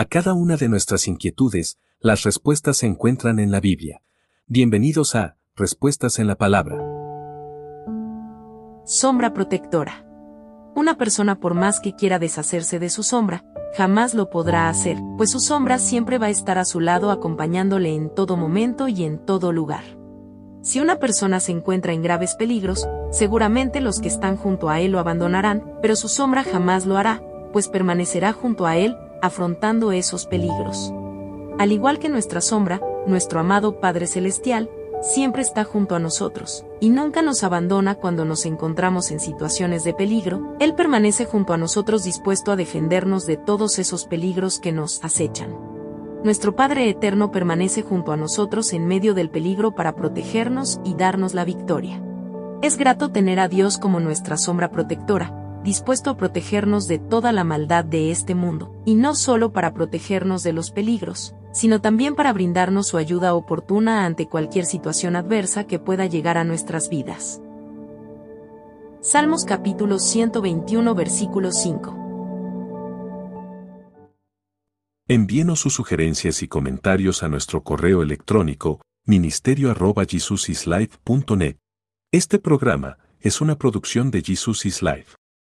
A cada una de nuestras inquietudes, las respuestas se encuentran en la Biblia. Bienvenidos a Respuestas en la Palabra. Sombra protectora. Una persona por más que quiera deshacerse de su sombra, jamás lo podrá hacer, pues su sombra siempre va a estar a su lado acompañándole en todo momento y en todo lugar. Si una persona se encuentra en graves peligros, seguramente los que están junto a él lo abandonarán, pero su sombra jamás lo hará, pues permanecerá junto a él, afrontando esos peligros. Al igual que nuestra sombra, nuestro amado Padre Celestial, siempre está junto a nosotros, y nunca nos abandona cuando nos encontramos en situaciones de peligro, Él permanece junto a nosotros dispuesto a defendernos de todos esos peligros que nos acechan. Nuestro Padre Eterno permanece junto a nosotros en medio del peligro para protegernos y darnos la victoria. Es grato tener a Dios como nuestra sombra protectora, dispuesto a protegernos de toda la maldad de este mundo, y no solo para protegernos de los peligros, sino también para brindarnos su ayuda oportuna ante cualquier situación adversa que pueda llegar a nuestras vidas. Salmos capítulo 121 versículo 5 Envíenos sus sugerencias y comentarios a nuestro correo electrónico ministerio.jesusislife.net. Este programa es una producción de Jesus is Life.